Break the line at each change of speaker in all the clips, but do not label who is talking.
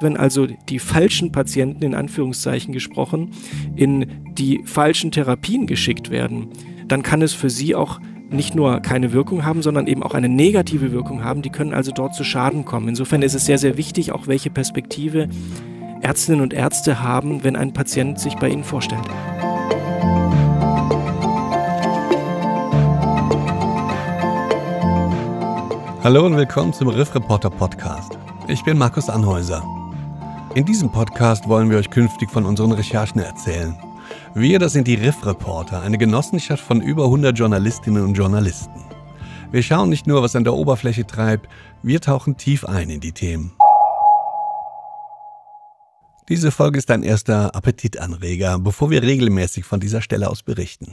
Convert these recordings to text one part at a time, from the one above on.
Wenn also die falschen Patienten in Anführungszeichen gesprochen in die falschen Therapien geschickt werden, dann kann es für sie auch nicht nur keine Wirkung haben, sondern eben auch eine negative Wirkung haben. Die können also dort zu Schaden kommen. Insofern ist es sehr, sehr wichtig, auch welche Perspektive Ärztinnen und Ärzte haben, wenn ein Patient sich bei ihnen vorstellt.
Hallo und willkommen zum Riff Reporter Podcast. Ich bin Markus Anhäuser. In diesem Podcast wollen wir euch künftig von unseren Recherchen erzählen. Wir, das sind die Riff Reporter, eine Genossenschaft von über 100 Journalistinnen und Journalisten. Wir schauen nicht nur, was an der Oberfläche treibt, wir tauchen tief ein in die Themen. Diese Folge ist ein erster Appetitanreger, bevor wir regelmäßig von dieser Stelle aus berichten.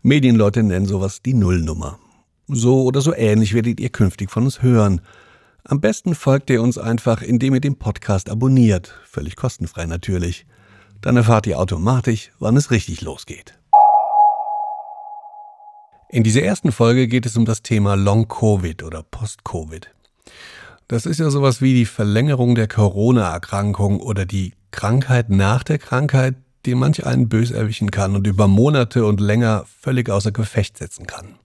Medienleute nennen sowas die Nullnummer. So oder so ähnlich werdet ihr künftig von uns hören. Am besten folgt ihr uns einfach, indem ihr den Podcast abonniert, völlig kostenfrei natürlich. Dann erfahrt ihr automatisch, wann es richtig losgeht. In dieser ersten Folge geht es um das Thema Long-Covid oder Post-Covid. Das ist ja sowas wie die Verlängerung der Corona-Erkrankung oder die Krankheit nach der Krankheit, die manch einen bös erwischen kann und über Monate und länger völlig außer Gefecht setzen kann.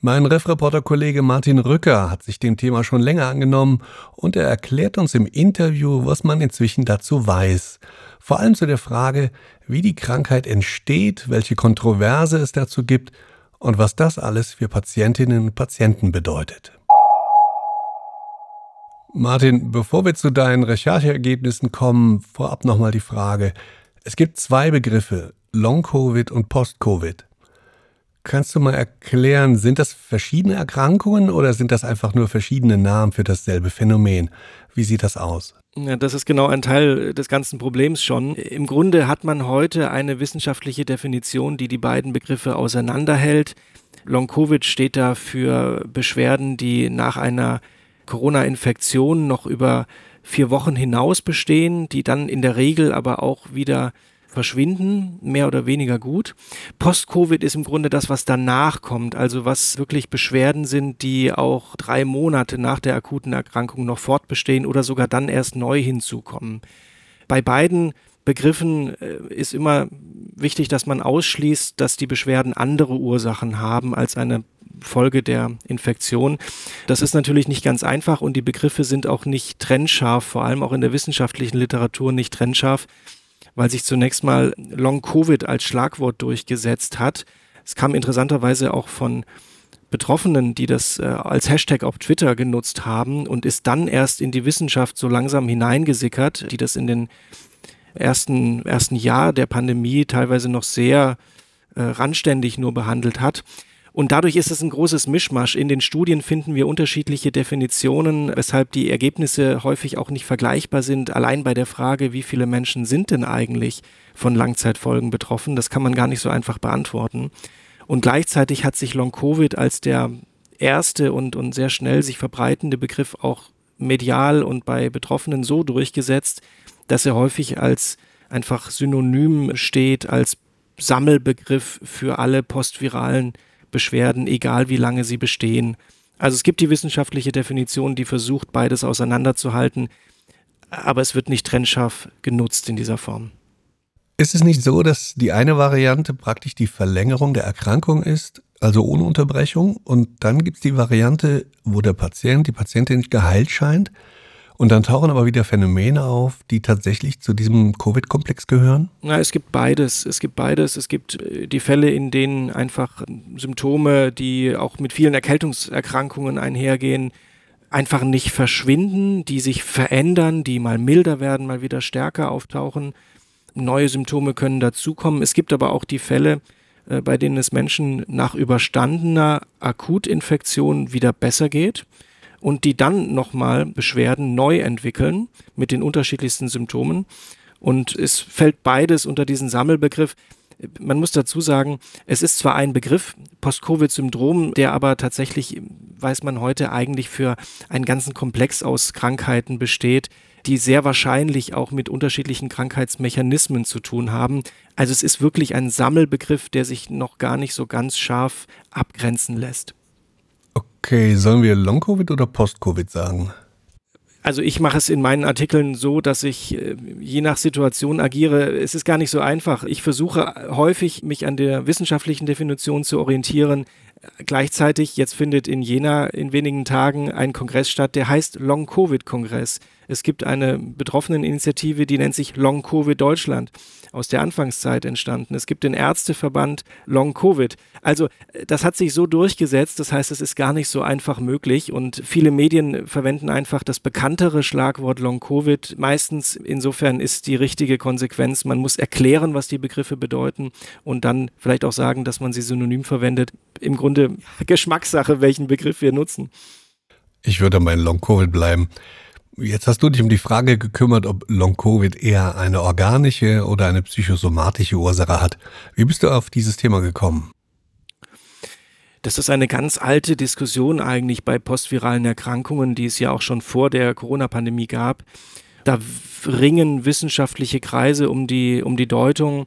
Mein Refreporter-Kollege Martin Rücker hat sich dem Thema schon länger angenommen und er erklärt uns im Interview, was man inzwischen dazu weiß. Vor allem zu der Frage, wie die Krankheit entsteht, welche Kontroverse es dazu gibt und was das alles für Patientinnen und Patienten bedeutet. Martin, bevor wir zu deinen Rechercheergebnissen kommen, vorab nochmal die Frage. Es gibt zwei Begriffe, Long-Covid und Post-Covid. Kannst du mal erklären, sind das verschiedene Erkrankungen oder sind das einfach nur verschiedene Namen für dasselbe Phänomen? Wie sieht das aus?
Ja, das ist genau ein Teil des ganzen Problems schon. Im Grunde hat man heute eine wissenschaftliche Definition, die die beiden Begriffe auseinanderhält. Long-Covid steht da für Beschwerden, die nach einer Corona-Infektion noch über vier Wochen hinaus bestehen, die dann in der Regel aber auch wieder verschwinden, mehr oder weniger gut. Post-Covid ist im Grunde das, was danach kommt, also was wirklich Beschwerden sind, die auch drei Monate nach der akuten Erkrankung noch fortbestehen oder sogar dann erst neu hinzukommen. Bei beiden Begriffen äh, ist immer wichtig, dass man ausschließt, dass die Beschwerden andere Ursachen haben als eine Folge der Infektion. Das ist natürlich nicht ganz einfach und die Begriffe sind auch nicht trennscharf, vor allem auch in der wissenschaftlichen Literatur nicht trennscharf weil sich zunächst mal Long-Covid als Schlagwort durchgesetzt hat. Es kam interessanterweise auch von Betroffenen, die das äh, als Hashtag auf Twitter genutzt haben und ist dann erst in die Wissenschaft so langsam hineingesickert, die das in den ersten, ersten Jahr der Pandemie teilweise noch sehr äh, randständig nur behandelt hat. Und dadurch ist es ein großes Mischmasch. In den Studien finden wir unterschiedliche Definitionen, weshalb die Ergebnisse häufig auch nicht vergleichbar sind. Allein bei der Frage, wie viele Menschen sind denn eigentlich von Langzeitfolgen betroffen, das kann man gar nicht so einfach beantworten. Und gleichzeitig hat sich Long-Covid als der erste und, und sehr schnell sich verbreitende Begriff auch medial und bei Betroffenen so durchgesetzt, dass er häufig als einfach synonym steht, als Sammelbegriff für alle postviralen Beschwerden, egal wie lange sie bestehen. Also es gibt die wissenschaftliche Definition, die versucht, beides auseinanderzuhalten, aber es wird nicht trennscharf genutzt in dieser Form.
Ist es nicht so, dass die eine Variante praktisch die Verlängerung der Erkrankung ist, also ohne Unterbrechung, und dann gibt es die Variante, wo der Patient, die Patientin geheilt scheint und dann tauchen aber wieder Phänomene auf, die tatsächlich zu diesem Covid-Komplex gehören?
Na, es gibt beides. Es gibt beides. Es gibt äh, die Fälle, in denen einfach Symptome, die auch mit vielen Erkältungserkrankungen einhergehen, einfach nicht verschwinden, die sich verändern, die mal milder werden, mal wieder stärker auftauchen. Neue Symptome können dazukommen. Es gibt aber auch die Fälle, äh, bei denen es Menschen nach überstandener Akutinfektion wieder besser geht und die dann nochmal Beschwerden neu entwickeln mit den unterschiedlichsten Symptomen. Und es fällt beides unter diesen Sammelbegriff. Man muss dazu sagen, es ist zwar ein Begriff, Post-Covid-Syndrom, der aber tatsächlich, weiß man heute, eigentlich für einen ganzen Komplex aus Krankheiten besteht, die sehr wahrscheinlich auch mit unterschiedlichen Krankheitsmechanismen zu tun haben. Also es ist wirklich ein Sammelbegriff, der sich noch gar nicht so ganz scharf abgrenzen lässt.
Okay, sollen wir Long-Covid oder Post-Covid sagen?
Also ich mache es in meinen Artikeln so, dass ich äh, je nach Situation agiere. Es ist gar nicht so einfach. Ich versuche häufig, mich an der wissenschaftlichen Definition zu orientieren. Gleichzeitig, jetzt findet in Jena in wenigen Tagen ein Kongress statt, der heißt Long-Covid-Kongress. Es gibt eine Betroffeneninitiative, die nennt sich Long Covid Deutschland, aus der Anfangszeit entstanden. Es gibt den Ärzteverband Long Covid. Also das hat sich so durchgesetzt, das heißt, es ist gar nicht so einfach möglich und viele Medien verwenden einfach das bekanntere Schlagwort Long Covid. Meistens insofern ist die richtige Konsequenz, man muss erklären, was die Begriffe bedeuten und dann vielleicht auch sagen, dass man sie synonym verwendet. Im Grunde Geschmackssache, welchen Begriff wir nutzen.
Ich würde bei Long Covid bleiben. Jetzt hast du dich um die Frage gekümmert, ob Long-Covid eher eine organische oder eine psychosomatische Ursache hat. Wie bist du auf dieses Thema gekommen?
Das ist eine ganz alte Diskussion eigentlich bei postviralen Erkrankungen, die es ja auch schon vor der Corona-Pandemie gab. Da ringen wissenschaftliche Kreise um die, um die Deutung.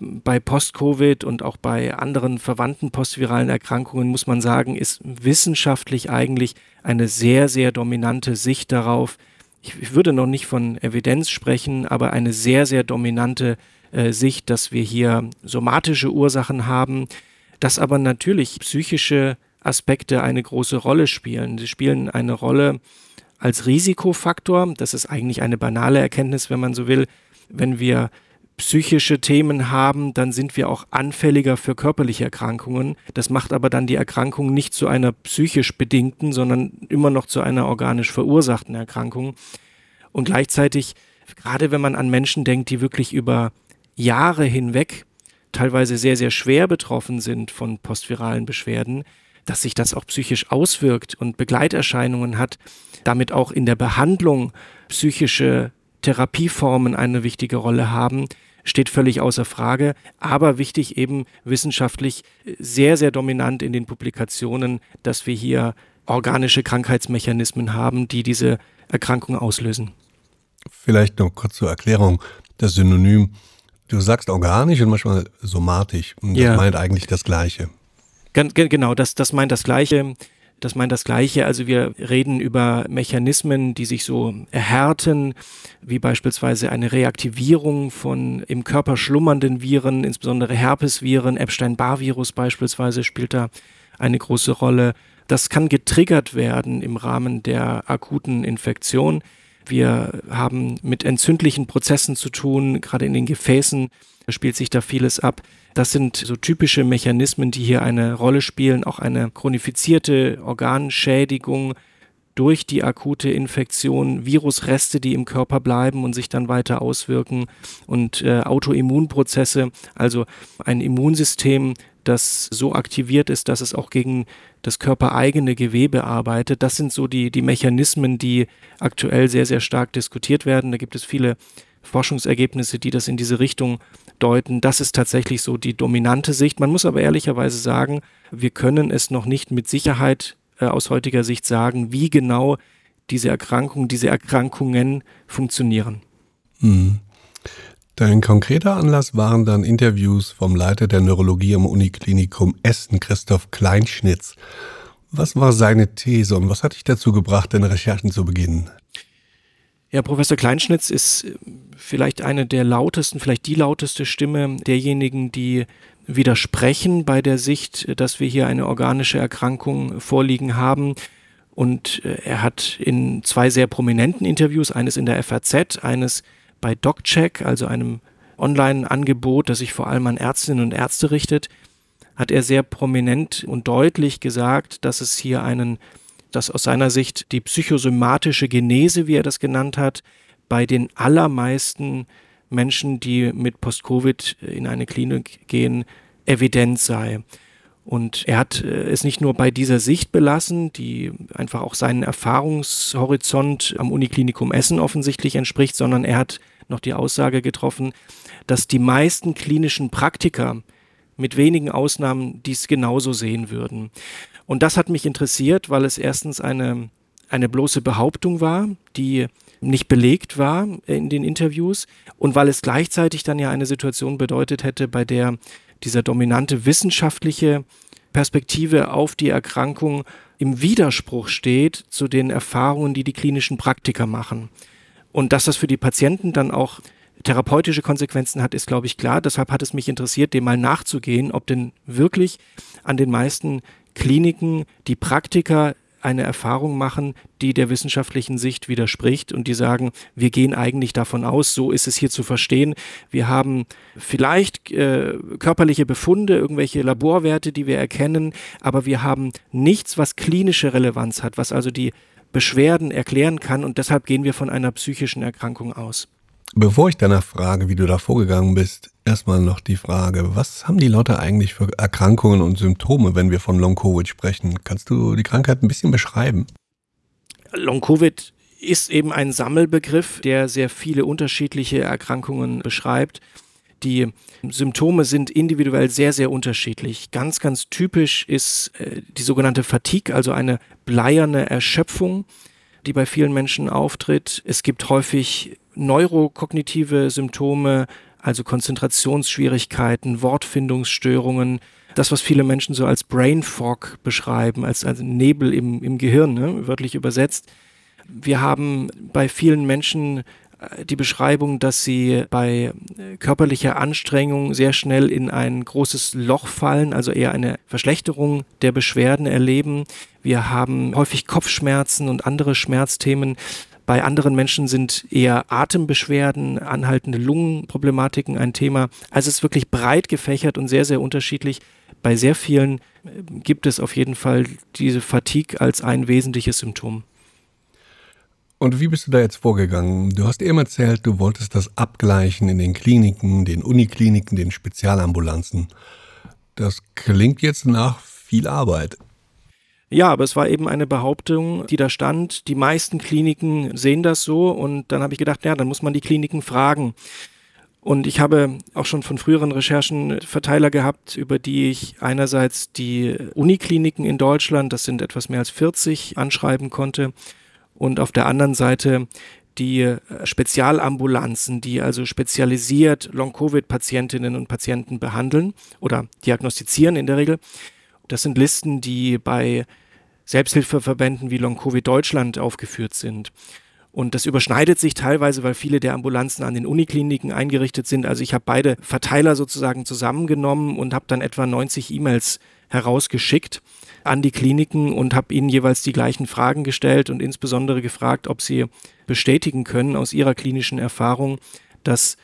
Bei Post-Covid und auch bei anderen verwandten postviralen Erkrankungen muss man sagen, ist wissenschaftlich eigentlich eine sehr, sehr dominante Sicht darauf, ich, ich würde noch nicht von Evidenz sprechen, aber eine sehr, sehr dominante äh, Sicht, dass wir hier somatische Ursachen haben, dass aber natürlich psychische Aspekte eine große Rolle spielen. Sie spielen eine Rolle als Risikofaktor. Das ist eigentlich eine banale Erkenntnis, wenn man so will. Wenn wir psychische Themen haben, dann sind wir auch anfälliger für körperliche Erkrankungen. Das macht aber dann die Erkrankung nicht zu einer psychisch bedingten, sondern immer noch zu einer organisch verursachten Erkrankung. Und gleichzeitig, gerade wenn man an Menschen denkt, die wirklich über Jahre hinweg teilweise sehr, sehr schwer betroffen sind von postviralen Beschwerden, dass sich das auch psychisch auswirkt und Begleiterscheinungen hat, damit auch in der Behandlung psychische Therapieformen eine wichtige Rolle haben, steht völlig außer Frage, aber wichtig eben wissenschaftlich sehr, sehr dominant in den Publikationen, dass wir hier organische Krankheitsmechanismen haben, die diese Erkrankung auslösen.
Vielleicht noch kurz zur Erklärung. Das Synonym, du sagst organisch und manchmal somatisch. Und das ja. meint eigentlich das Gleiche.
Genau, das, das meint das Gleiche. Das meint das Gleiche. Also wir reden über Mechanismen, die sich so erhärten, wie beispielsweise eine Reaktivierung von im Körper schlummernden Viren, insbesondere Herpesviren, Epstein-Barr-Virus beispielsweise spielt da eine große Rolle. Das kann getriggert werden im Rahmen der akuten Infektion. Wir haben mit entzündlichen Prozessen zu tun, gerade in den Gefäßen spielt sich da vieles ab. Das sind so typische Mechanismen, die hier eine Rolle spielen, auch eine chronifizierte Organschädigung durch die akute Infektion, Virusreste, die im Körper bleiben und sich dann weiter auswirken und äh, Autoimmunprozesse, also ein Immunsystem, das so aktiviert ist, dass es auch gegen das körpereigene Gewebe arbeitet. Das sind so die, die Mechanismen, die aktuell sehr, sehr stark diskutiert werden. Da gibt es viele Forschungsergebnisse, die das in diese Richtung deuten. Das ist tatsächlich so die dominante Sicht. Man muss aber ehrlicherweise sagen, wir können es noch nicht mit Sicherheit äh, aus heutiger Sicht sagen, wie genau diese Erkrankungen, diese Erkrankungen funktionieren.
Mhm. Dein konkreter Anlass waren dann Interviews vom Leiter der Neurologie am Uniklinikum Essen, Christoph Kleinschnitz. Was war seine These und was hat dich dazu gebracht, deine Recherchen zu beginnen?
Ja, Professor Kleinschnitz ist äh, vielleicht eine der lautesten, vielleicht die lauteste Stimme derjenigen, die widersprechen bei der Sicht, dass wir hier eine organische Erkrankung vorliegen haben. Und äh, er hat in zwei sehr prominenten Interviews, eines in der FAZ, eines bei DocCheck, also einem Online-Angebot, das sich vor allem an Ärztinnen und Ärzte richtet, hat er sehr prominent und deutlich gesagt, dass es hier einen dass aus seiner Sicht die psychosomatische Genese, wie er das genannt hat, bei den allermeisten Menschen, die mit Post-Covid in eine Klinik gehen, evident sei. Und er hat äh, es nicht nur bei dieser Sicht belassen, die einfach auch seinen Erfahrungshorizont am Uniklinikum Essen offensichtlich entspricht, sondern er hat noch die Aussage getroffen, dass die meisten klinischen Praktiker mit wenigen Ausnahmen dies genauso sehen würden. Und das hat mich interessiert, weil es erstens eine, eine bloße Behauptung war, die nicht belegt war in den Interviews und weil es gleichzeitig dann ja eine Situation bedeutet hätte, bei der dieser dominante wissenschaftliche Perspektive auf die Erkrankung im Widerspruch steht zu den Erfahrungen, die die klinischen Praktiker machen. Und dass das für die Patienten dann auch therapeutische Konsequenzen hat, ist, glaube ich, klar. Deshalb hat es mich interessiert, dem mal nachzugehen, ob denn wirklich an den meisten Kliniken die Praktiker eine Erfahrung machen, die der wissenschaftlichen Sicht widerspricht und die sagen, wir gehen eigentlich davon aus, so ist es hier zu verstehen. Wir haben vielleicht äh, körperliche Befunde, irgendwelche Laborwerte, die wir erkennen, aber wir haben nichts, was klinische Relevanz hat, was also die Beschwerden erklären kann und deshalb gehen wir von einer psychischen Erkrankung aus.
Bevor ich danach frage, wie du da vorgegangen bist, erstmal noch die Frage, was haben die Leute eigentlich für Erkrankungen und Symptome, wenn wir von Long-Covid sprechen? Kannst du die Krankheit ein bisschen beschreiben?
Long-Covid ist eben ein Sammelbegriff, der sehr viele unterschiedliche Erkrankungen beschreibt. Die Symptome sind individuell sehr, sehr unterschiedlich. Ganz, ganz typisch ist äh, die sogenannte Fatigue, also eine bleierne Erschöpfung, die bei vielen Menschen auftritt. Es gibt häufig neurokognitive Symptome, also Konzentrationsschwierigkeiten, Wortfindungsstörungen, das, was viele Menschen so als Brain Fog beschreiben, als, als Nebel im, im Gehirn, ne, wörtlich übersetzt. Wir haben bei vielen Menschen die Beschreibung, dass sie bei äh, körperlicher Anstrengung sehr schnell in ein großes Loch fallen, also eher eine Verschlechterung der Beschwerden erleben. Wir haben häufig Kopfschmerzen und andere Schmerzthemen. Bei anderen Menschen sind eher Atembeschwerden, anhaltende Lungenproblematiken ein Thema. Also es ist wirklich breit gefächert und sehr, sehr unterschiedlich. Bei sehr vielen äh, gibt es auf jeden Fall diese Fatigue als ein wesentliches Symptom.
Und wie bist du da jetzt vorgegangen? Du hast eben erzählt, du wolltest das abgleichen in den Kliniken, den Unikliniken, den Spezialambulanzen. Das klingt jetzt nach viel Arbeit.
Ja, aber es war eben eine Behauptung, die da stand. Die meisten Kliniken sehen das so und dann habe ich gedacht, ja, dann muss man die Kliniken fragen. Und ich habe auch schon von früheren Recherchen Verteiler gehabt, über die ich einerseits die Unikliniken in Deutschland, das sind etwas mehr als 40, anschreiben konnte und auf der anderen Seite die Spezialambulanzen, die also spezialisiert Long-Covid-Patientinnen und Patienten behandeln oder diagnostizieren in der Regel. Das sind Listen, die bei Selbsthilfeverbänden wie Long Covid Deutschland aufgeführt sind. Und das überschneidet sich teilweise, weil viele der Ambulanzen an den Unikliniken eingerichtet sind. Also ich habe beide Verteiler sozusagen zusammengenommen und habe dann etwa 90 E-Mails herausgeschickt an die Kliniken und habe ihnen jeweils die gleichen Fragen gestellt und insbesondere gefragt, ob sie bestätigen können aus ihrer klinischen Erfahrung, dass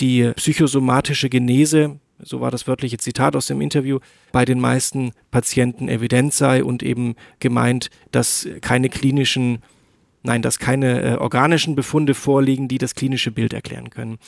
die psychosomatische Genese so war das wörtliche Zitat aus dem Interview, bei den meisten Patienten evident sei und eben gemeint, dass keine klinischen, nein, dass keine äh, organischen Befunde vorliegen, die das klinische Bild erklären können.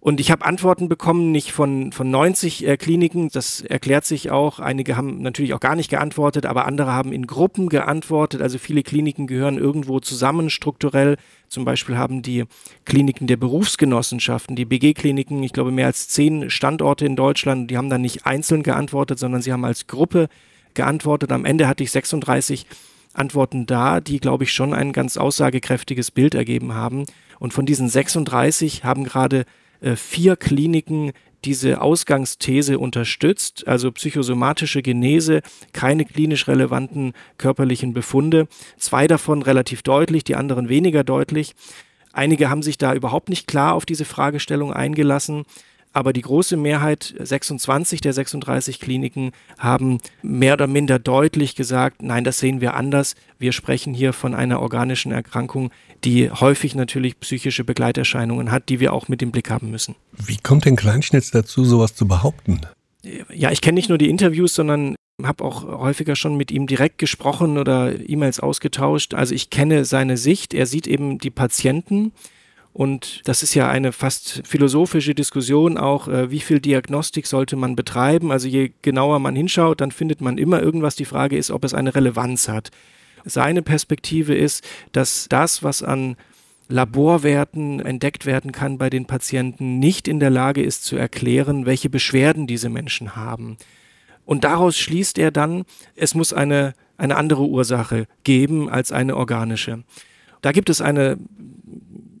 Und ich habe Antworten bekommen, nicht von, von 90 äh, Kliniken, das erklärt sich auch. Einige haben natürlich auch gar nicht geantwortet, aber andere haben in Gruppen geantwortet. Also viele Kliniken gehören irgendwo zusammen strukturell. Zum Beispiel haben die Kliniken der Berufsgenossenschaften, die BG-Kliniken, ich glaube mehr als zehn Standorte in Deutschland, die haben dann nicht einzeln geantwortet, sondern sie haben als Gruppe geantwortet. Am Ende hatte ich 36 Antworten da, die, glaube ich, schon ein ganz aussagekräftiges Bild ergeben haben. Und von diesen 36 haben gerade vier Kliniken diese Ausgangsthese unterstützt, also psychosomatische Genese, keine klinisch relevanten körperlichen Befunde. Zwei davon relativ deutlich, die anderen weniger deutlich. Einige haben sich da überhaupt nicht klar auf diese Fragestellung eingelassen. Aber die große Mehrheit, 26 der 36 Kliniken, haben mehr oder minder deutlich gesagt, nein, das sehen wir anders. Wir sprechen hier von einer organischen Erkrankung, die häufig natürlich psychische Begleiterscheinungen hat, die wir auch mit im Blick haben müssen.
Wie kommt denn Kleinschnitz dazu, sowas zu behaupten?
Ja, ich kenne nicht nur die Interviews, sondern habe auch häufiger schon mit ihm direkt gesprochen oder E-Mails ausgetauscht. Also ich kenne seine Sicht. Er sieht eben die Patienten und das ist ja eine fast philosophische Diskussion auch, äh, wie viel Diagnostik sollte man betreiben. Also je genauer man hinschaut, dann findet man immer irgendwas. Die Frage ist, ob es eine Relevanz hat. Seine Perspektive ist, dass das, was an Laborwerten entdeckt werden kann bei den Patienten, nicht in der Lage ist zu erklären, welche Beschwerden diese Menschen haben. Und daraus schließt er dann, es muss eine, eine andere Ursache geben als eine organische. Da gibt es eine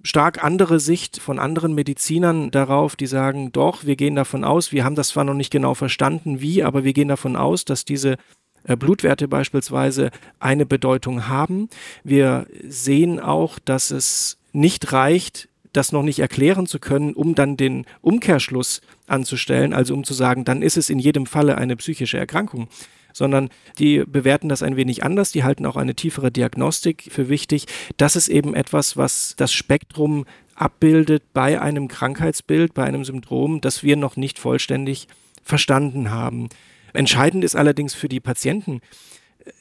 stark andere Sicht von anderen Medizinern darauf, die sagen, doch, wir gehen davon aus, wir haben das zwar noch nicht genau verstanden, wie, aber wir gehen davon aus, dass diese äh, Blutwerte beispielsweise eine Bedeutung haben. Wir sehen auch, dass es nicht reicht, das noch nicht erklären zu können, um dann den Umkehrschluss anzustellen, also um zu sagen, dann ist es in jedem Falle eine psychische Erkrankung sondern die bewerten das ein wenig anders. Die halten auch eine tiefere Diagnostik für wichtig. Das ist eben etwas, was das Spektrum abbildet bei einem Krankheitsbild, bei einem Syndrom, das wir noch nicht vollständig verstanden haben. Entscheidend ist allerdings für die Patienten,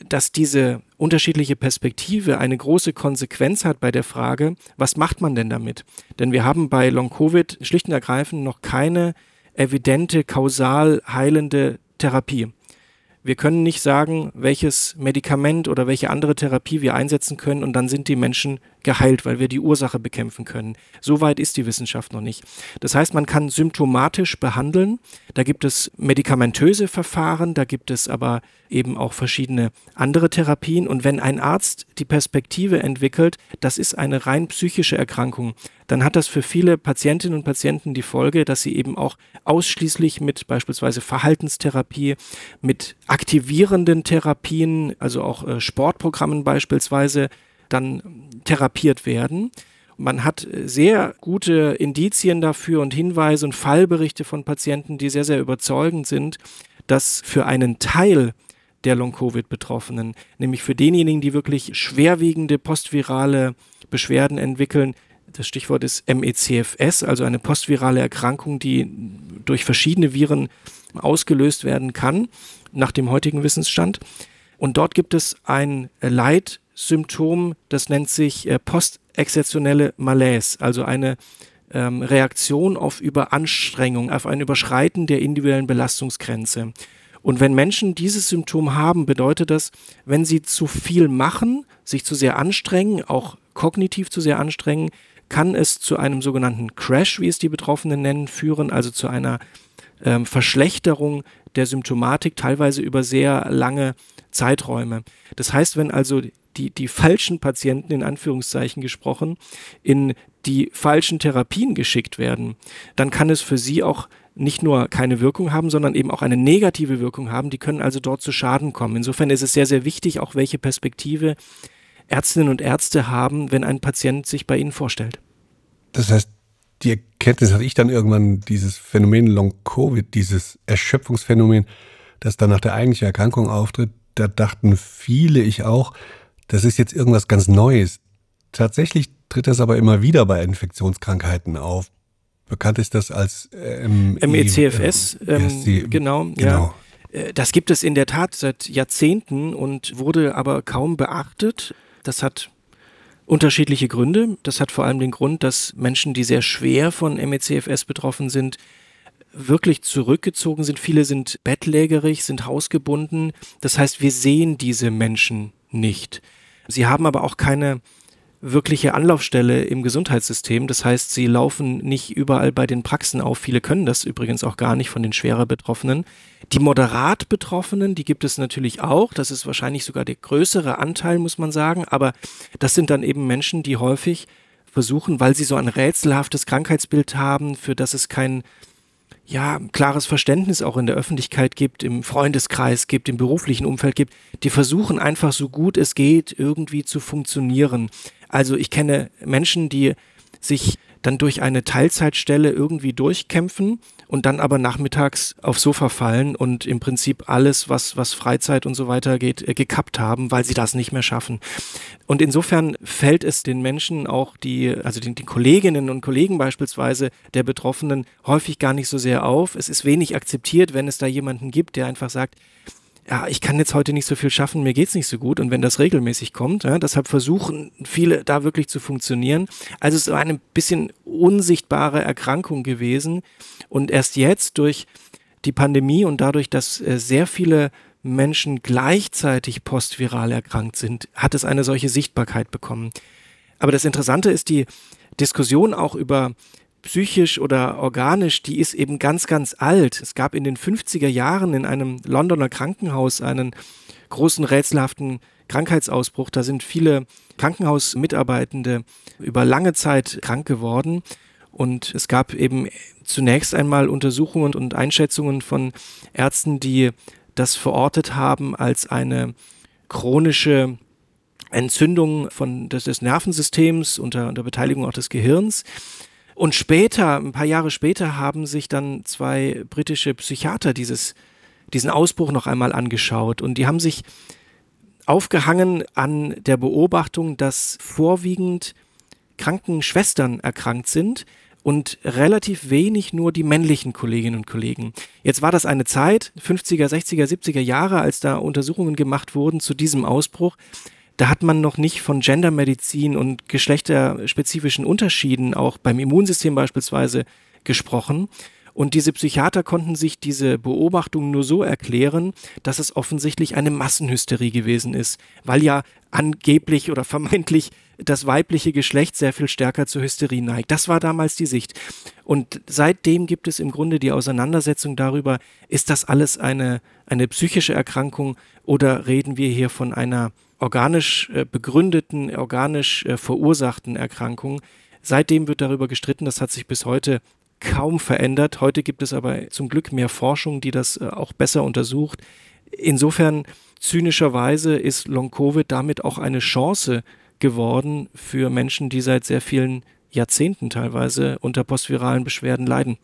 dass diese unterschiedliche Perspektive eine große Konsequenz hat bei der Frage, was macht man denn damit? Denn wir haben bei Long-Covid schlicht und ergreifend noch keine evidente, kausal heilende Therapie. Wir können nicht sagen, welches Medikament oder welche andere Therapie wir einsetzen können und dann sind die Menschen geheilt, weil wir die Ursache bekämpfen können. So weit ist die Wissenschaft noch nicht. Das heißt, man kann symptomatisch behandeln. Da gibt es medikamentöse Verfahren, da gibt es aber eben auch verschiedene andere Therapien. Und wenn ein Arzt die Perspektive entwickelt, das ist eine rein psychische Erkrankung, dann hat das für viele Patientinnen und Patienten die Folge, dass sie eben auch ausschließlich mit beispielsweise Verhaltenstherapie, mit aktivierenden Therapien, also auch äh, Sportprogrammen beispielsweise, dann therapiert werden. Man hat sehr gute Indizien dafür und Hinweise und Fallberichte von Patienten, die sehr, sehr überzeugend sind, dass für einen Teil der Long-Covid-Betroffenen, nämlich für denjenigen, die wirklich schwerwiegende postvirale Beschwerden entwickeln, das Stichwort ist MECFS, also eine postvirale Erkrankung, die durch verschiedene Viren ausgelöst werden kann, nach dem heutigen Wissensstand. Und dort gibt es ein Leid, Symptom, das nennt sich äh, postexzeptionelle Malaise, also eine ähm, Reaktion auf Überanstrengung, auf ein Überschreiten der individuellen Belastungsgrenze. Und wenn Menschen dieses Symptom haben, bedeutet das, wenn sie zu viel machen, sich zu sehr anstrengen, auch kognitiv zu sehr anstrengen, kann es zu einem sogenannten Crash, wie es die Betroffenen nennen, führen, also zu einer ähm, Verschlechterung der Symptomatik, teilweise über sehr lange Zeiträume. Das heißt, wenn also die, die falschen Patienten in Anführungszeichen gesprochen in die falschen Therapien geschickt werden, dann kann es für sie auch nicht nur keine Wirkung haben, sondern eben auch eine negative Wirkung haben. Die können also dort zu Schaden kommen. Insofern ist es sehr, sehr wichtig, auch welche Perspektive Ärztinnen und Ärzte haben, wenn ein Patient sich bei ihnen vorstellt.
Das heißt, die Erkenntnis hatte ich dann irgendwann, dieses Phänomen Long-Covid, dieses Erschöpfungsphänomen, das dann nach der eigentlichen Erkrankung auftritt, da dachten viele, ich auch, das ist jetzt irgendwas ganz Neues. Tatsächlich tritt das aber immer wieder bei Infektionskrankheiten auf. Bekannt ist das als
ähm, MECFS, ähm, ähm, genau, genau. Ja. Äh, das gibt es in der Tat seit Jahrzehnten und wurde aber kaum beachtet. Das hat unterschiedliche Gründe. Das hat vor allem den Grund, dass Menschen, die sehr schwer von MECFS betroffen sind, wirklich zurückgezogen sind. Viele sind bettlägerig, sind hausgebunden. Das heißt, wir sehen diese Menschen nicht. Sie haben aber auch keine wirkliche Anlaufstelle im Gesundheitssystem. Das heißt, sie laufen nicht überall bei den Praxen auf. Viele können das übrigens auch gar nicht von den schwerer Betroffenen. Die moderat Betroffenen, die gibt es natürlich auch. Das ist wahrscheinlich sogar der größere Anteil, muss man sagen. Aber das sind dann eben Menschen, die häufig versuchen, weil sie so ein rätselhaftes Krankheitsbild haben, für das es kein ja, klares Verständnis auch in der Öffentlichkeit gibt, im Freundeskreis gibt, im beruflichen Umfeld gibt, die versuchen einfach so gut es geht irgendwie zu funktionieren. Also ich kenne Menschen, die sich dann durch eine Teilzeitstelle irgendwie durchkämpfen und dann aber nachmittags aufs Sofa fallen und im Prinzip alles, was, was Freizeit und so weiter geht, äh, gekappt haben, weil sie das nicht mehr schaffen. Und insofern fällt es den Menschen auch die, also den, den Kolleginnen und Kollegen beispielsweise der Betroffenen häufig gar nicht so sehr auf. Es ist wenig akzeptiert, wenn es da jemanden gibt, der einfach sagt, ja, ich kann jetzt heute nicht so viel schaffen, mir geht's nicht so gut. Und wenn das regelmäßig kommt, ja, deshalb versuchen viele da wirklich zu funktionieren. Also es ist eine bisschen unsichtbare Erkrankung gewesen. Und erst jetzt durch die Pandemie und dadurch, dass äh, sehr viele Menschen gleichzeitig postviral erkrankt sind, hat es eine solche Sichtbarkeit bekommen. Aber das Interessante ist die Diskussion auch über psychisch oder organisch, die ist eben ganz, ganz alt. Es gab in den 50er Jahren in einem Londoner Krankenhaus einen großen rätselhaften Krankheitsausbruch. Da sind viele Krankenhausmitarbeitende über lange Zeit krank geworden. Und es gab eben zunächst einmal Untersuchungen und Einschätzungen von Ärzten, die das verortet haben als eine chronische Entzündung von, des, des Nervensystems unter, unter Beteiligung auch des Gehirns. Und später, ein paar Jahre später, haben sich dann zwei britische Psychiater dieses, diesen Ausbruch noch einmal angeschaut und die haben sich aufgehangen an der Beobachtung, dass vorwiegend Krankenschwestern erkrankt sind und relativ wenig nur die männlichen Kolleginnen und Kollegen. Jetzt war das eine Zeit, 50er, 60er, 70er Jahre, als da Untersuchungen gemacht wurden zu diesem Ausbruch. Da hat man noch nicht von Gendermedizin und geschlechterspezifischen Unterschieden, auch beim Immunsystem beispielsweise, gesprochen. Und diese Psychiater konnten sich diese Beobachtung nur so erklären, dass es offensichtlich eine Massenhysterie gewesen ist, weil ja angeblich oder vermeintlich das weibliche Geschlecht sehr viel stärker zur Hysterie neigt. Das war damals die Sicht. Und seitdem gibt es im Grunde die Auseinandersetzung darüber, ist das alles eine, eine psychische Erkrankung oder reden wir hier von einer organisch äh, begründeten, organisch äh, verursachten Erkrankung. Seitdem wird darüber gestritten, das hat sich bis heute kaum verändert. Heute gibt es aber zum Glück mehr Forschung, die das äh, auch besser untersucht. Insofern zynischerweise ist Long-Covid damit auch eine Chance geworden für Menschen, die seit sehr vielen Jahrzehnten teilweise unter postviralen Beschwerden leiden.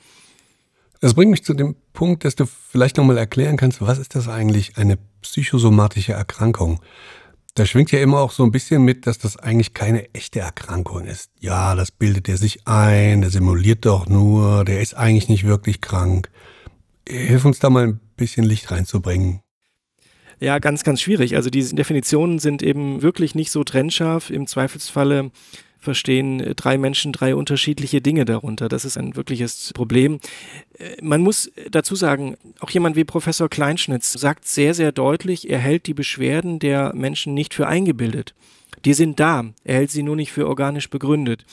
Das bringt mich zu dem Punkt, dass du vielleicht nochmal erklären kannst, was ist das eigentlich eine psychosomatische Erkrankung? Da schwingt ja immer auch so ein bisschen mit, dass das eigentlich keine echte Erkrankung ist. Ja, das bildet er sich ein, der simuliert doch nur, der ist eigentlich nicht wirklich krank. Hilf uns da mal ein bisschen Licht reinzubringen.
Ja, ganz, ganz schwierig. Also diese Definitionen sind eben wirklich nicht so trennscharf. Im Zweifelsfalle verstehen äh, drei Menschen drei unterschiedliche Dinge darunter. Das ist ein wirkliches Problem. Äh, man muss dazu sagen, auch jemand wie Professor Kleinschnitz sagt sehr, sehr deutlich, er hält die Beschwerden der Menschen nicht für eingebildet. Die sind da, er hält sie nur nicht für organisch begründet.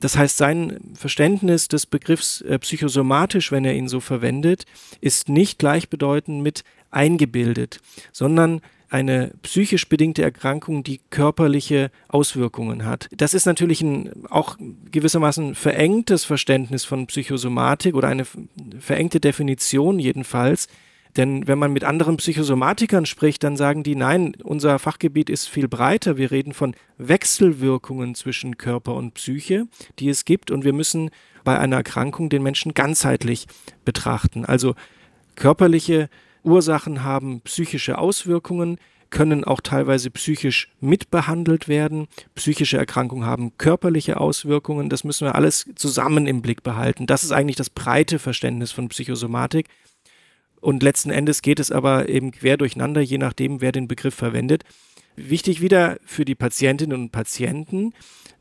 Das heißt, sein Verständnis des Begriffs äh, psychosomatisch, wenn er ihn so verwendet, ist nicht gleichbedeutend mit eingebildet, sondern eine psychisch bedingte Erkrankung, die körperliche Auswirkungen hat. Das ist natürlich ein auch gewissermaßen verengtes Verständnis von Psychosomatik oder eine verengte Definition jedenfalls. Denn wenn man mit anderen Psychosomatikern spricht, dann sagen die, nein, unser Fachgebiet ist viel breiter. Wir reden von Wechselwirkungen zwischen Körper und Psyche, die es gibt. Und wir müssen bei einer Erkrankung den Menschen ganzheitlich betrachten. Also körperliche Ursachen haben psychische Auswirkungen, können auch teilweise psychisch mitbehandelt werden. Psychische Erkrankungen haben körperliche Auswirkungen. Das müssen wir alles zusammen im Blick behalten. Das ist eigentlich das breite Verständnis von Psychosomatik. Und letzten Endes geht es aber eben quer durcheinander, je nachdem, wer den Begriff verwendet. Wichtig wieder für die Patientinnen und Patienten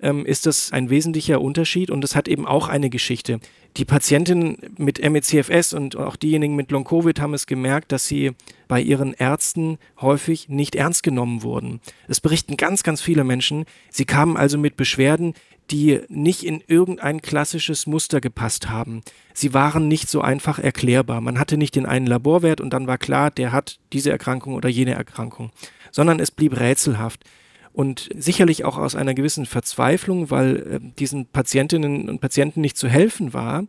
ähm, ist das ein wesentlicher Unterschied und es hat eben auch eine Geschichte. Die Patientinnen mit MECFS und auch diejenigen mit Long-Covid haben es gemerkt, dass sie bei ihren Ärzten häufig nicht ernst genommen wurden. Es berichten ganz, ganz viele Menschen. Sie kamen also mit Beschwerden, die nicht in irgendein klassisches Muster gepasst haben. Sie waren nicht so einfach erklärbar. Man hatte nicht den einen Laborwert und dann war klar, der hat diese Erkrankung oder jene Erkrankung, sondern es blieb rätselhaft und sicherlich auch aus einer gewissen Verzweiflung, weil äh, diesen Patientinnen und Patienten nicht zu helfen war,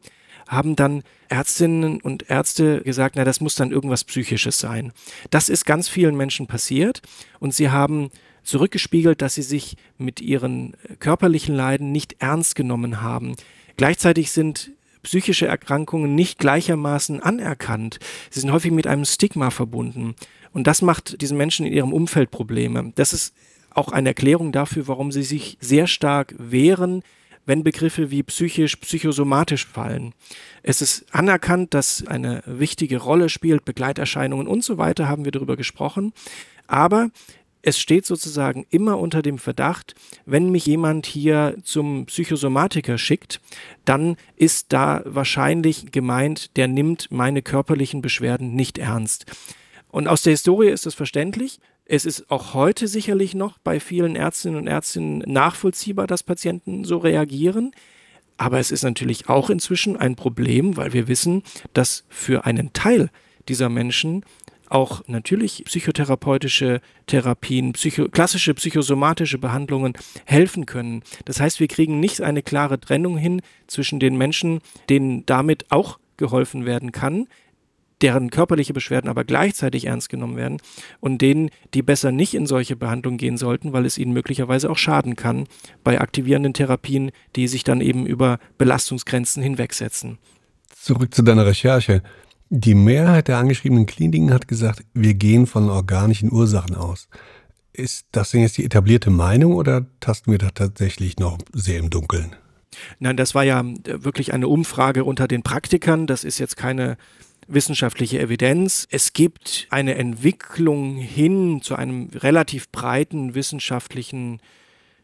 haben dann Ärztinnen und Ärzte gesagt, na, das muss dann irgendwas Psychisches sein. Das ist ganz vielen Menschen passiert und sie haben zurückgespiegelt, dass sie sich mit ihren äh, körperlichen Leiden nicht ernst genommen haben. Gleichzeitig sind psychische Erkrankungen nicht gleichermaßen anerkannt. Sie sind häufig mit einem Stigma verbunden. Und das macht diesen Menschen in ihrem Umfeld Probleme. Das ist auch eine Erklärung dafür, warum sie sich sehr stark wehren, wenn Begriffe wie psychisch, psychosomatisch fallen. Es ist anerkannt, dass eine wichtige Rolle spielt, Begleiterscheinungen und so weiter, haben wir darüber gesprochen. Aber es steht sozusagen immer unter dem Verdacht, wenn mich jemand hier zum Psychosomatiker schickt, dann ist da wahrscheinlich gemeint, der nimmt meine körperlichen Beschwerden nicht ernst. Und aus der Historie ist es verständlich. Es ist auch heute sicherlich noch bei vielen Ärztinnen und Ärzten nachvollziehbar, dass Patienten so reagieren. Aber es ist natürlich auch inzwischen ein Problem, weil wir wissen, dass für einen Teil dieser Menschen auch natürlich psychotherapeutische Therapien, psycho klassische psychosomatische Behandlungen helfen können. Das heißt, wir kriegen nicht eine klare Trennung hin zwischen den Menschen, denen damit auch geholfen werden kann, deren körperliche Beschwerden aber gleichzeitig ernst genommen werden und denen, die besser nicht in solche Behandlungen gehen sollten, weil es ihnen möglicherweise auch schaden kann bei aktivierenden Therapien, die sich dann eben über Belastungsgrenzen hinwegsetzen.
Zurück zu deiner Recherche. Die Mehrheit der angeschriebenen Kliniken hat gesagt, wir gehen von organischen Ursachen aus. Ist das denn jetzt die etablierte Meinung oder tasten wir da tatsächlich noch sehr im Dunkeln?
Nein, das war ja wirklich eine Umfrage unter den Praktikern. Das ist jetzt keine wissenschaftliche Evidenz. Es gibt eine Entwicklung hin zu einem relativ breiten wissenschaftlichen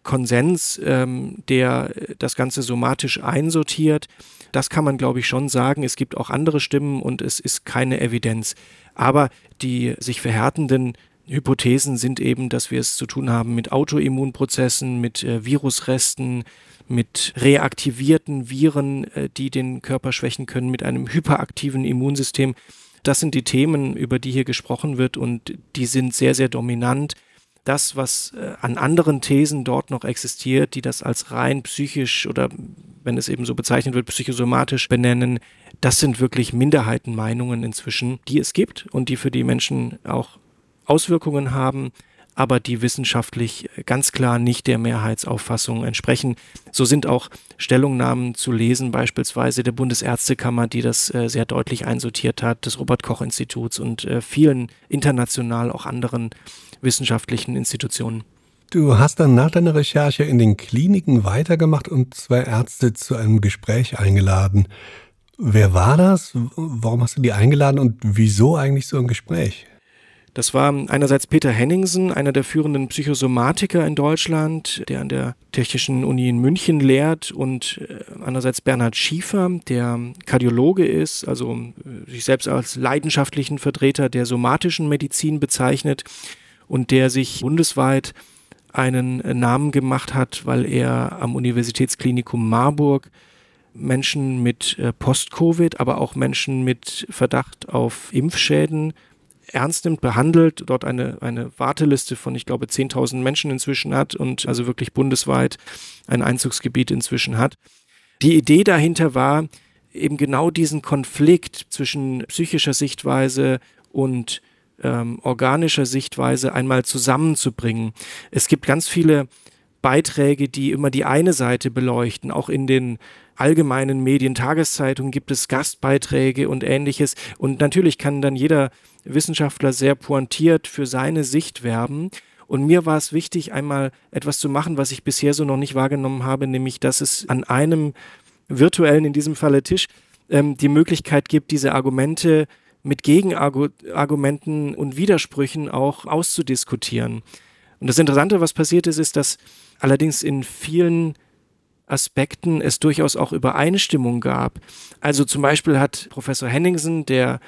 Konsens, ähm, der das Ganze somatisch einsortiert. Das kann man, glaube ich, schon sagen. Es gibt auch andere Stimmen und es ist keine Evidenz. Aber die sich verhärtenden Hypothesen sind eben, dass wir es zu tun haben mit Autoimmunprozessen, mit äh, Virusresten, mit reaktivierten Viren, äh, die den Körper schwächen können, mit einem hyperaktiven Immunsystem. Das sind die Themen, über die hier gesprochen wird und die sind sehr, sehr dominant. Das, was äh, an anderen Thesen dort noch existiert, die das als rein psychisch oder wenn es eben so bezeichnet wird, psychosomatisch benennen, das sind wirklich Minderheitenmeinungen inzwischen, die es gibt und die für die Menschen auch Auswirkungen haben aber die wissenschaftlich ganz klar nicht der Mehrheitsauffassung entsprechen. So sind auch Stellungnahmen zu lesen, beispielsweise der Bundesärztekammer, die das äh, sehr deutlich einsortiert hat, des Robert Koch Instituts und äh, vielen international auch anderen wissenschaftlichen Institutionen.
Du hast dann nach deiner Recherche in den Kliniken weitergemacht und zwei Ärzte zu einem Gespräch eingeladen. Wer war das? Warum hast du die eingeladen und wieso eigentlich so ein Gespräch?
Das war einerseits Peter Henningsen, einer der führenden Psychosomatiker in Deutschland, der an der Technischen Uni in München lehrt und äh, andererseits Bernhard Schiefer, der Kardiologe ist, also äh, sich selbst als leidenschaftlichen Vertreter der somatischen Medizin bezeichnet und der sich bundesweit einen äh, Namen gemacht hat, weil er am Universitätsklinikum Marburg Menschen mit Post-Covid, aber auch Menschen mit Verdacht auf Impfschäden ernst nimmt, behandelt, dort eine, eine Warteliste von, ich glaube, 10.000 Menschen inzwischen hat und also wirklich bundesweit ein Einzugsgebiet inzwischen hat. Die Idee dahinter war, eben genau diesen Konflikt zwischen psychischer Sichtweise und ähm, organischer Sichtweise einmal zusammenzubringen. Es gibt ganz viele Beiträge, die immer die eine Seite beleuchten. Auch in den allgemeinen Medien, Tageszeitungen gibt es Gastbeiträge und ähnliches. Und natürlich kann dann jeder Wissenschaftler sehr pointiert für seine Sicht werben. Und mir war es wichtig, einmal etwas zu machen, was ich bisher so noch nicht wahrgenommen habe, nämlich, dass es an einem virtuellen, in diesem Falle Tisch, ähm, die Möglichkeit gibt, diese Argumente mit Gegenargumenten und Widersprüchen auch auszudiskutieren. Und das Interessante, was passiert ist, ist, dass allerdings in vielen Aspekten es durchaus auch Übereinstimmung gab. Also zum Beispiel hat Professor Henningsen, der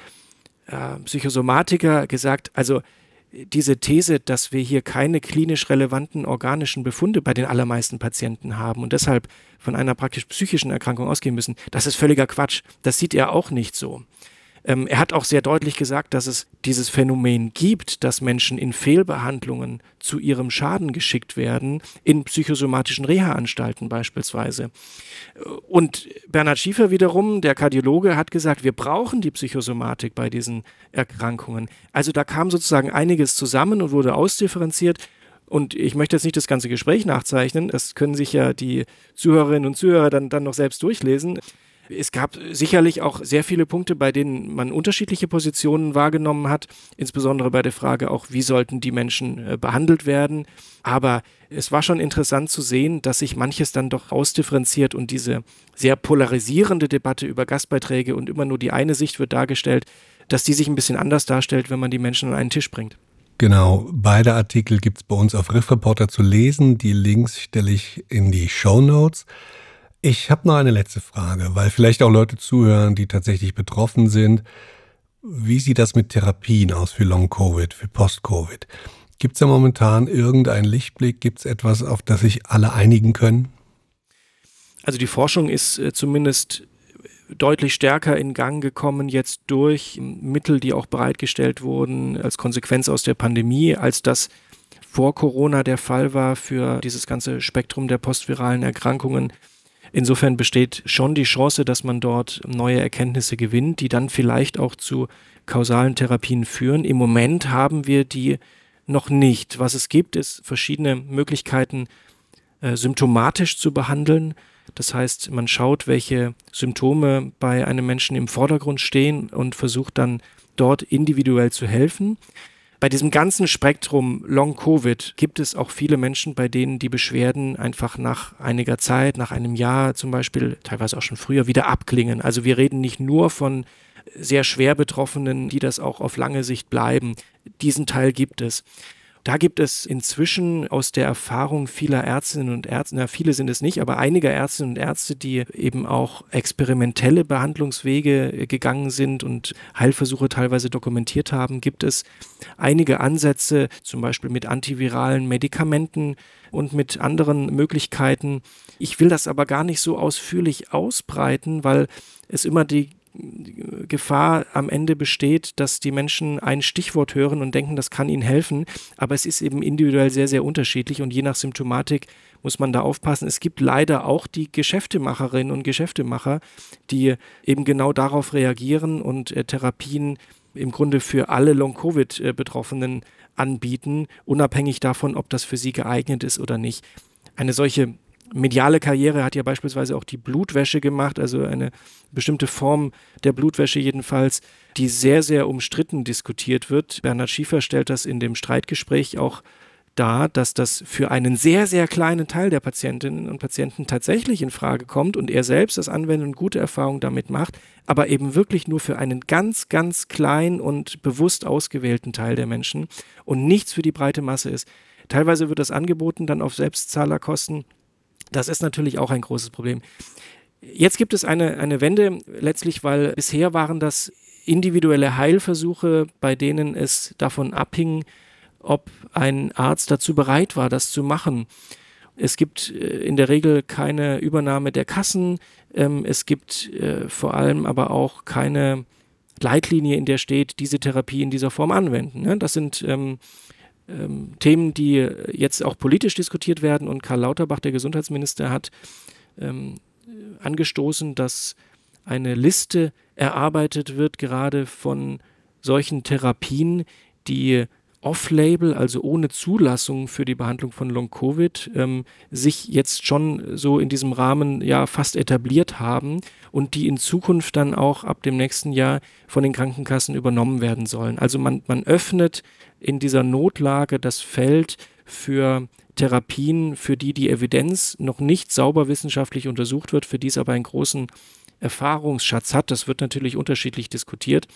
äh, Psychosomatiker, gesagt, also diese These, dass wir hier keine klinisch relevanten organischen Befunde bei den allermeisten Patienten haben und deshalb von einer praktisch psychischen Erkrankung ausgehen müssen, das ist völliger Quatsch. Das sieht er auch nicht so. Ähm, er hat auch sehr deutlich gesagt, dass es dieses Phänomen gibt, dass Menschen in Fehlbehandlungen zu ihrem Schaden geschickt werden, in psychosomatischen Reha-Anstalten beispielsweise. Und Bernhard Schiefer wiederum, der Kardiologe, hat gesagt, wir brauchen die Psychosomatik bei diesen Erkrankungen. Also da kam sozusagen einiges zusammen und wurde ausdifferenziert. Und ich möchte jetzt nicht das ganze Gespräch nachzeichnen, das können sich ja die Zuhörerinnen und Zuhörer dann, dann noch selbst durchlesen. Es gab sicherlich auch sehr viele Punkte, bei denen man unterschiedliche Positionen wahrgenommen hat, insbesondere bei der Frage auch, wie sollten die Menschen äh, behandelt werden. Aber es war schon interessant zu sehen, dass sich manches dann doch ausdifferenziert und diese sehr polarisierende Debatte über Gastbeiträge und immer nur die eine Sicht wird dargestellt, dass die sich ein bisschen anders darstellt, wenn man die Menschen an einen Tisch bringt.
Genau, beide Artikel gibt es bei uns auf Riff Reporter zu lesen. Die Links stelle ich in die Show Notes. Ich habe noch eine letzte Frage, weil vielleicht auch Leute zuhören, die tatsächlich betroffen sind. Wie sieht das mit Therapien aus für Long-Covid, für Post-Covid? Gibt es da momentan irgendeinen Lichtblick? Gibt es etwas, auf das sich alle einigen können?
Also die Forschung ist äh, zumindest deutlich stärker in Gang gekommen jetzt durch Mittel, die auch bereitgestellt wurden als Konsequenz aus der Pandemie, als das vor Corona der Fall war für dieses ganze Spektrum der postviralen Erkrankungen. Insofern besteht schon die Chance, dass man dort neue Erkenntnisse gewinnt, die dann vielleicht auch zu kausalen Therapien führen. Im Moment haben wir die noch nicht. Was es gibt, ist verschiedene Möglichkeiten, äh, symptomatisch zu behandeln. Das heißt, man schaut, welche Symptome bei einem Menschen im Vordergrund stehen und versucht dann dort individuell zu helfen. Bei diesem ganzen Spektrum Long-Covid gibt es auch viele Menschen, bei denen die Beschwerden einfach nach einiger Zeit, nach einem Jahr zum Beispiel, teilweise auch schon früher, wieder abklingen. Also wir reden nicht nur von sehr schwer Betroffenen, die das auch auf lange Sicht bleiben. Diesen Teil gibt es. Da gibt es inzwischen aus der Erfahrung vieler Ärztinnen und Ärzte, na, viele sind es nicht, aber einiger Ärztinnen und Ärzte, die eben auch experimentelle Behandlungswege gegangen sind und Heilversuche teilweise dokumentiert haben, gibt es einige Ansätze, zum Beispiel mit antiviralen Medikamenten und mit anderen Möglichkeiten. Ich will das aber gar nicht so ausführlich ausbreiten, weil es immer die Gefahr am Ende besteht, dass die Menschen ein Stichwort hören und denken, das kann ihnen helfen. Aber es ist eben individuell sehr, sehr unterschiedlich und je nach Symptomatik muss man da aufpassen. Es gibt leider auch die Geschäftemacherinnen und Geschäftemacher, die eben genau darauf reagieren und äh, Therapien im Grunde für alle Long-Covid-Betroffenen anbieten, unabhängig davon, ob das für sie geeignet ist oder nicht. Eine solche mediale Karriere hat ja beispielsweise auch die Blutwäsche gemacht, also eine bestimmte Form der Blutwäsche jedenfalls, die sehr, sehr umstritten diskutiert wird. Bernhard Schiefer stellt das in dem Streitgespräch auch dar, dass das für einen sehr, sehr kleinen Teil der Patientinnen und Patienten tatsächlich in Frage kommt und er selbst das Anwenden und gute Erfahrungen damit macht, aber eben wirklich nur für einen ganz, ganz kleinen und bewusst ausgewählten Teil der Menschen und nichts für die breite Masse ist. Teilweise wird das angeboten dann auf Selbstzahlerkosten das ist natürlich auch ein großes Problem. Jetzt gibt es eine, eine Wende, letztlich, weil bisher waren das individuelle Heilversuche, bei denen es davon abhing, ob ein Arzt dazu bereit war, das zu machen. Es gibt äh, in der Regel keine Übernahme der Kassen. Ähm, es gibt äh, vor allem aber auch keine Leitlinie, in der steht, diese Therapie in dieser Form anwenden. Ne? Das sind ähm, Themen, die jetzt auch politisch diskutiert werden. Und Karl Lauterbach, der Gesundheitsminister, hat ähm, angestoßen, dass eine Liste erarbeitet wird, gerade von solchen Therapien, die off-label, also ohne Zulassung für die Behandlung von Long-Covid, ähm, sich jetzt schon so in diesem Rahmen ja fast etabliert haben und die in Zukunft dann auch ab dem nächsten Jahr von den Krankenkassen übernommen werden sollen. Also man, man öffnet in dieser Notlage das Feld für Therapien, für die die Evidenz noch nicht sauber wissenschaftlich untersucht wird, für die es aber einen großen Erfahrungsschatz hat. Das wird natürlich unterschiedlich diskutiert.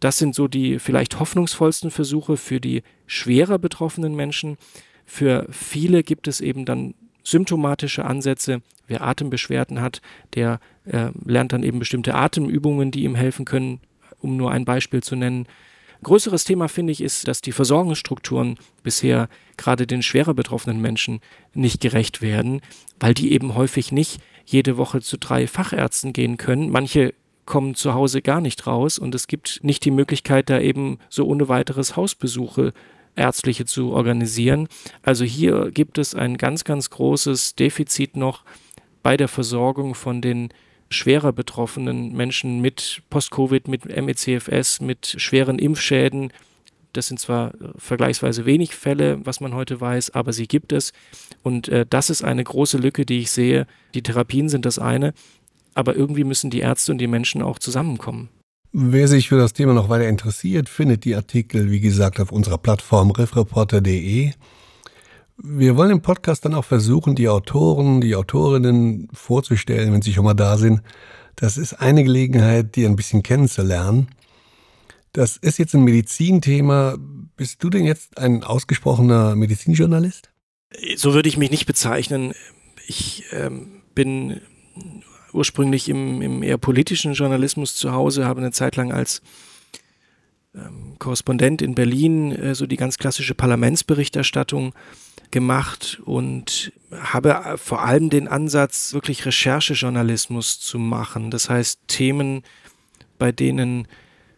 Das sind so die vielleicht hoffnungsvollsten Versuche für die schwerer betroffenen Menschen. Für viele gibt es eben dann symptomatische Ansätze. Wer Atembeschwerden hat, der äh, lernt dann eben bestimmte Atemübungen, die ihm helfen können, um nur ein Beispiel zu nennen. Größeres Thema finde ich ist, dass die Versorgungsstrukturen bisher gerade den schwerer betroffenen Menschen nicht gerecht werden, weil die eben häufig nicht jede Woche zu drei Fachärzten gehen können. Manche kommen zu Hause gar nicht raus und es gibt nicht die Möglichkeit, da eben so ohne weiteres Hausbesuche ärztliche zu organisieren. Also hier gibt es ein ganz, ganz großes Defizit noch bei der Versorgung von den schwerer betroffenen Menschen mit Post-Covid, mit MECFS, mit schweren Impfschäden. Das sind zwar vergleichsweise wenig Fälle, was man heute weiß, aber sie gibt es. Und äh, das ist eine große Lücke, die ich sehe. Die Therapien sind das eine, aber irgendwie müssen die Ärzte und die Menschen auch zusammenkommen.
Wer sich für das Thema noch weiter interessiert, findet die Artikel, wie gesagt, auf unserer Plattform riffreporter.de. Wir wollen im Podcast dann auch versuchen, die Autoren, die Autorinnen vorzustellen, wenn sie schon mal da sind. Das ist eine Gelegenheit, die ein bisschen kennenzulernen. Das ist jetzt ein Medizinthema. Bist du denn jetzt ein ausgesprochener Medizinjournalist?
So würde ich mich nicht bezeichnen. Ich ähm, bin ursprünglich im, im eher politischen Journalismus zu Hause, habe eine Zeit lang als ähm, Korrespondent in Berlin äh, so die ganz klassische Parlamentsberichterstattung gemacht und habe vor allem den Ansatz, wirklich Recherchejournalismus zu machen. Das heißt, Themen, bei denen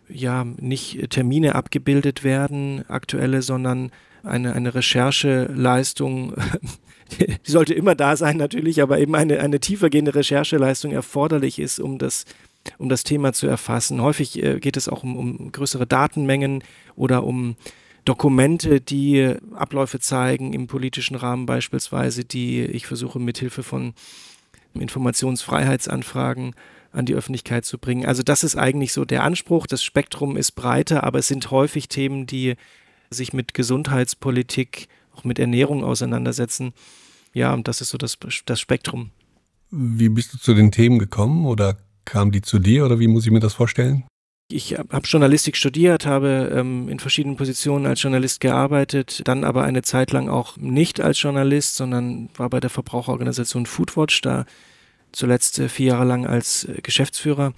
ja nicht Termine abgebildet werden, aktuelle, sondern eine, eine Rechercheleistung die sollte immer da sein natürlich, aber eben eine, eine tiefergehende Rechercheleistung erforderlich ist, um das, um das Thema zu erfassen. Häufig äh, geht es auch um, um größere Datenmengen oder um Dokumente, die Abläufe zeigen, im politischen Rahmen beispielsweise, die ich versuche mithilfe von Informationsfreiheitsanfragen an die Öffentlichkeit zu bringen. Also das ist eigentlich so der Anspruch. Das Spektrum ist breiter, aber es sind häufig Themen, die sich mit Gesundheitspolitik, auch mit Ernährung auseinandersetzen. Ja, und das ist so das, das Spektrum.
Wie bist du zu den Themen gekommen oder kam die zu dir oder wie muss ich mir das vorstellen?
Ich habe Journalistik studiert, habe ähm, in verschiedenen Positionen als Journalist gearbeitet, dann aber eine Zeit lang auch nicht als Journalist, sondern war bei der Verbraucherorganisation Foodwatch, da zuletzt äh, vier Jahre lang als äh, Geschäftsführer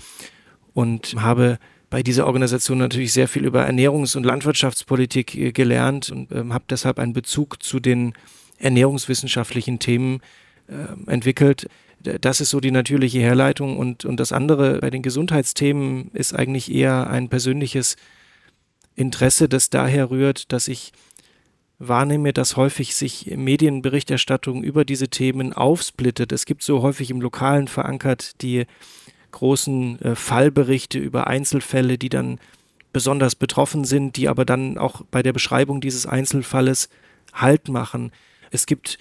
und habe bei dieser Organisation natürlich sehr viel über Ernährungs- und Landwirtschaftspolitik äh, gelernt und ähm, habe deshalb einen Bezug zu den ernährungswissenschaftlichen Themen äh, entwickelt das ist so die natürliche Herleitung und, und das andere bei den Gesundheitsthemen ist eigentlich eher ein persönliches Interesse, das daher rührt, dass ich wahrnehme, dass häufig sich Medienberichterstattung über diese Themen aufsplittet. Es gibt so häufig im Lokalen verankert die großen äh, Fallberichte über Einzelfälle, die dann besonders betroffen sind, die aber dann auch bei der Beschreibung dieses Einzelfalles Halt machen. Es gibt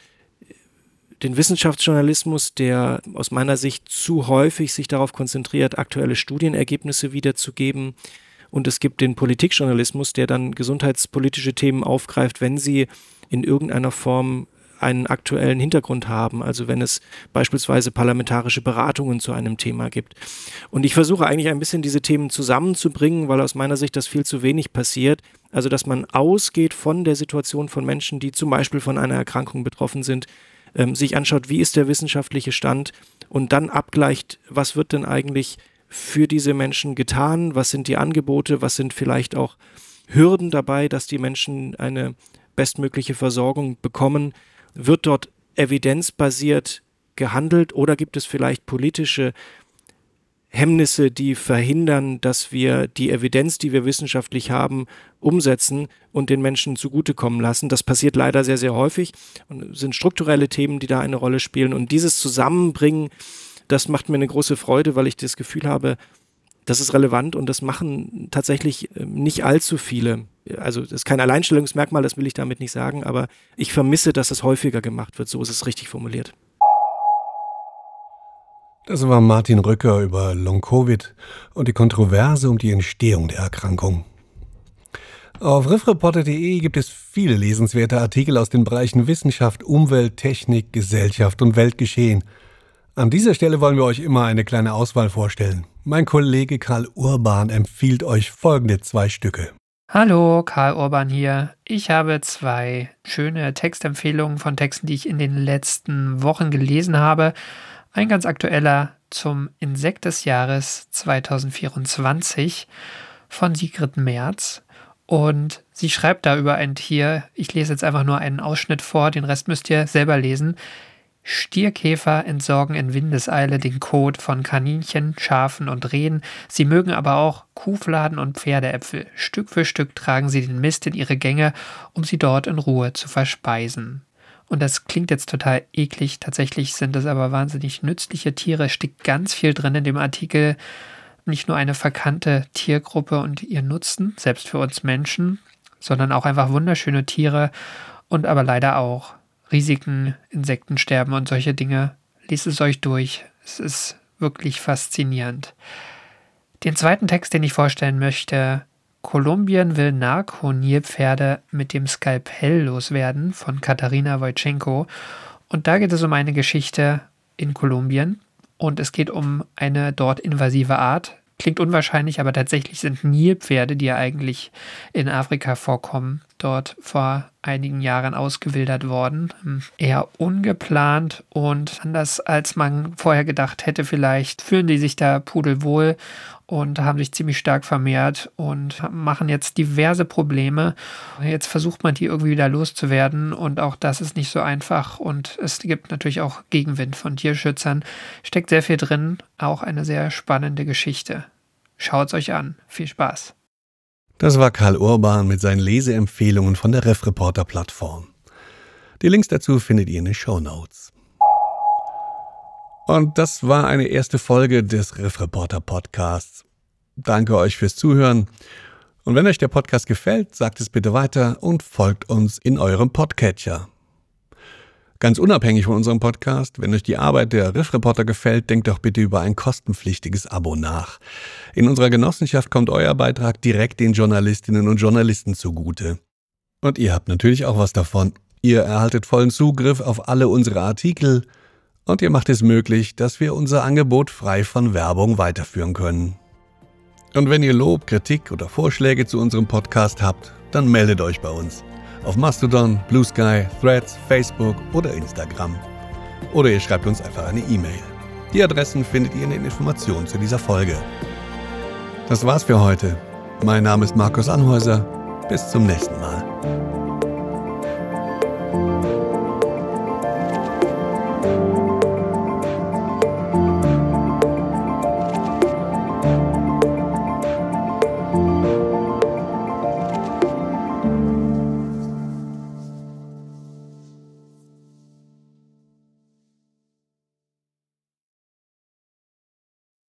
den Wissenschaftsjournalismus, der aus meiner Sicht zu häufig sich darauf konzentriert, aktuelle Studienergebnisse wiederzugeben. Und es gibt den Politikjournalismus, der dann gesundheitspolitische Themen aufgreift, wenn sie in irgendeiner Form einen aktuellen Hintergrund haben, also wenn es beispielsweise parlamentarische Beratungen zu einem Thema gibt. Und ich versuche eigentlich ein bisschen diese Themen zusammenzubringen, weil aus meiner Sicht das viel zu wenig passiert. Also dass man ausgeht von der Situation von Menschen, die zum Beispiel von einer Erkrankung betroffen sind, ähm, sich anschaut, wie ist der wissenschaftliche Stand und dann abgleicht, was wird denn eigentlich für diese Menschen getan, was sind die Angebote, was sind vielleicht auch Hürden dabei, dass die Menschen eine bestmögliche Versorgung bekommen. Wird dort evidenzbasiert gehandelt oder gibt es vielleicht politische Hemmnisse, die verhindern, dass wir die Evidenz, die wir wissenschaftlich haben, umsetzen und den Menschen zugutekommen lassen. Das passiert leider sehr, sehr häufig und sind strukturelle Themen, die da eine Rolle spielen. Und dieses Zusammenbringen, das macht mir eine große Freude, weil ich das Gefühl habe, das ist relevant und das machen tatsächlich ähm, nicht allzu viele. Also das ist kein Alleinstellungsmerkmal, das will ich damit nicht sagen, aber ich vermisse, dass es häufiger gemacht wird. So ist es richtig formuliert.
Das war Martin Rücker über Long-Covid und die Kontroverse um die Entstehung der Erkrankung. Auf riffreporter.de gibt es viele lesenswerte Artikel aus den Bereichen Wissenschaft, Umwelt, Technik, Gesellschaft und Weltgeschehen. An dieser Stelle wollen wir euch immer eine kleine Auswahl vorstellen. Mein Kollege Karl Urban empfiehlt euch folgende zwei Stücke.
Hallo, Karl Urban hier. Ich habe zwei schöne Textempfehlungen von Texten, die ich in den letzten Wochen gelesen habe. Ein ganz aktueller zum Insekt des Jahres 2024 von Sigrid Merz. Und sie schreibt da über ein Tier, ich lese jetzt einfach nur einen Ausschnitt vor, den Rest müsst ihr selber lesen. Stierkäfer entsorgen in Windeseile den Kot von Kaninchen, Schafen und Rehen. Sie mögen aber auch Kuhfladen und Pferdeäpfel. Stück für Stück tragen sie den Mist in ihre Gänge, um sie dort in Ruhe zu verspeisen. Und das klingt jetzt total eklig. Tatsächlich sind es aber wahnsinnig nützliche Tiere. Steckt ganz viel drin in dem Artikel. Nicht nur eine verkannte Tiergruppe und ihr Nutzen, selbst für uns Menschen, sondern auch einfach wunderschöne Tiere und aber leider auch Risiken, Insektensterben und solche Dinge. Lies es euch durch. Es ist wirklich faszinierend. Den zweiten Text, den ich vorstellen möchte, Kolumbien will Narko-Nilpferde mit dem Skalpell loswerden von Katharina Wojtschenko. Und da geht es um eine Geschichte in Kolumbien. Und es geht um eine dort invasive Art. Klingt unwahrscheinlich, aber tatsächlich sind Nilpferde, die ja eigentlich in Afrika vorkommen, dort vor einigen Jahren ausgewildert worden. Hm, eher ungeplant und anders als man vorher gedacht hätte, vielleicht fühlen die sich da pudelwohl und haben sich ziemlich stark vermehrt und machen jetzt diverse Probleme. Jetzt versucht man die irgendwie wieder loszuwerden und auch das ist nicht so einfach und es gibt natürlich auch Gegenwind von Tierschützern. Steckt sehr viel drin, auch eine sehr spannende Geschichte. Schaut es euch an. Viel Spaß.
Das war Karl Urban mit seinen Leseempfehlungen von der Refreporter-Plattform. Die Links dazu findet ihr in den Show Notes. Und das war eine erste Folge des Riff Reporter Podcasts. Danke euch fürs Zuhören. Und wenn euch der Podcast gefällt, sagt es bitte weiter und folgt uns in eurem Podcatcher. Ganz unabhängig von unserem Podcast, wenn euch die Arbeit der Riff Reporter gefällt, denkt doch bitte über ein kostenpflichtiges Abo nach. In unserer Genossenschaft kommt euer Beitrag direkt den Journalistinnen und Journalisten zugute. Und ihr habt natürlich auch was davon. Ihr erhaltet vollen Zugriff auf alle unsere Artikel und ihr macht es möglich, dass wir unser Angebot frei von Werbung weiterführen können. Und wenn ihr Lob, Kritik oder Vorschläge zu unserem Podcast habt, dann meldet euch bei uns. Auf Mastodon, Blue Sky, Threads, Facebook oder Instagram. Oder ihr schreibt uns einfach eine E-Mail. Die Adressen findet ihr in den Informationen zu dieser Folge. Das war's für heute. Mein Name ist Markus Anhäuser. Bis zum nächsten Mal.